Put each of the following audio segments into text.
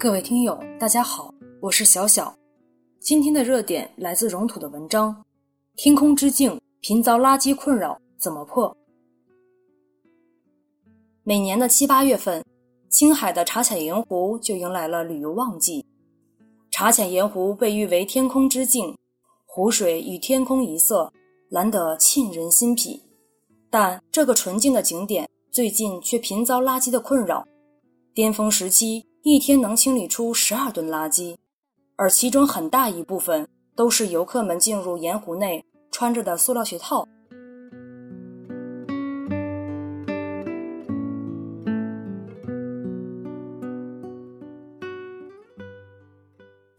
各位听友，大家好，我是小小。今天的热点来自荣土的文章，《天空之镜频遭垃圾困扰，怎么破？》每年的七八月份，青海的茶浅盐湖就迎来了旅游旺季。茶浅盐湖被誉为“天空之镜”，湖水与天空一色，蓝得沁人心脾。但这个纯净的景点最近却频遭垃圾的困扰，巅峰时期。一天能清理出十二吨垃圾，而其中很大一部分都是游客们进入盐湖内穿着的塑料鞋套。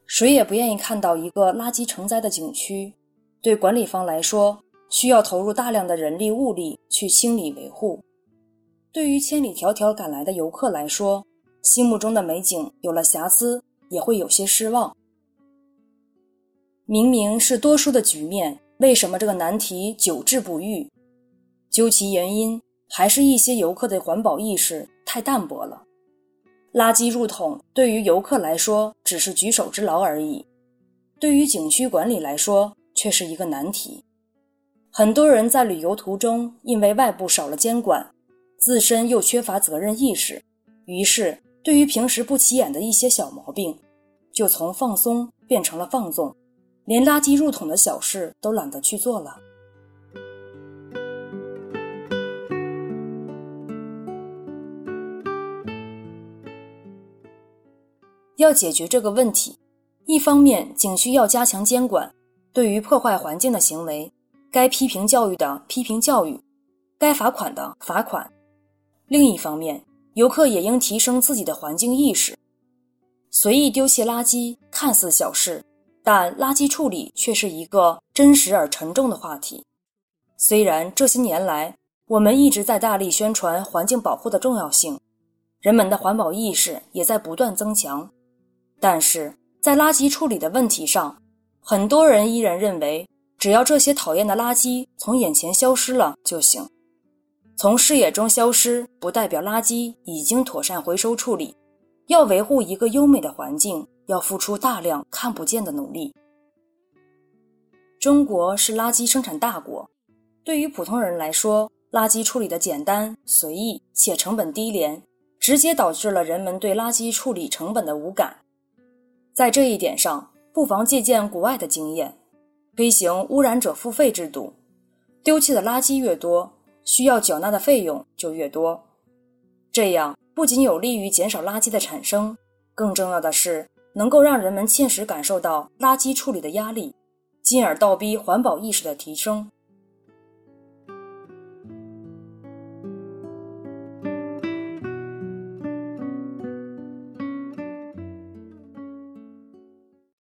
谁也不愿意看到一个垃圾成灾的景区，对管理方来说，需要投入大量的人力物力去清理维护；对于千里迢迢赶来的游客来说，心目中的美景有了瑕疵，也会有些失望。明明是多数的局面，为什么这个难题久治不愈？究其原因，还是一些游客的环保意识太淡薄了。垃圾入桶对于游客来说只是举手之劳而已，对于景区管理来说却是一个难题。很多人在旅游途中，因为外部少了监管，自身又缺乏责任意识，于是。对于平时不起眼的一些小毛病，就从放松变成了放纵，连垃圾入桶的小事都懒得去做了。要解决这个问题，一方面景区要加强监管，对于破坏环境的行为，该批评教育的批评教育，该罚款的罚款；另一方面。游客也应提升自己的环境意识。随意丢弃垃圾看似小事，但垃圾处理却是一个真实而沉重的话题。虽然这些年来我们一直在大力宣传环境保护的重要性，人们的环保意识也在不断增强，但是在垃圾处理的问题上，很多人依然认为，只要这些讨厌的垃圾从眼前消失了就行。从视野中消失，不代表垃圾已经妥善回收处理。要维护一个优美的环境，要付出大量看不见的努力。中国是垃圾生产大国，对于普通人来说，垃圾处理的简单、随意且成本低廉，直接导致了人们对垃圾处理成本的无感。在这一点上，不妨借鉴国外的经验，推行污染者付费制度，丢弃的垃圾越多。需要缴纳的费用就越多，这样不仅有利于减少垃圾的产生，更重要的是能够让人们切实感受到垃圾处理的压力，进而倒逼环保意识的提升。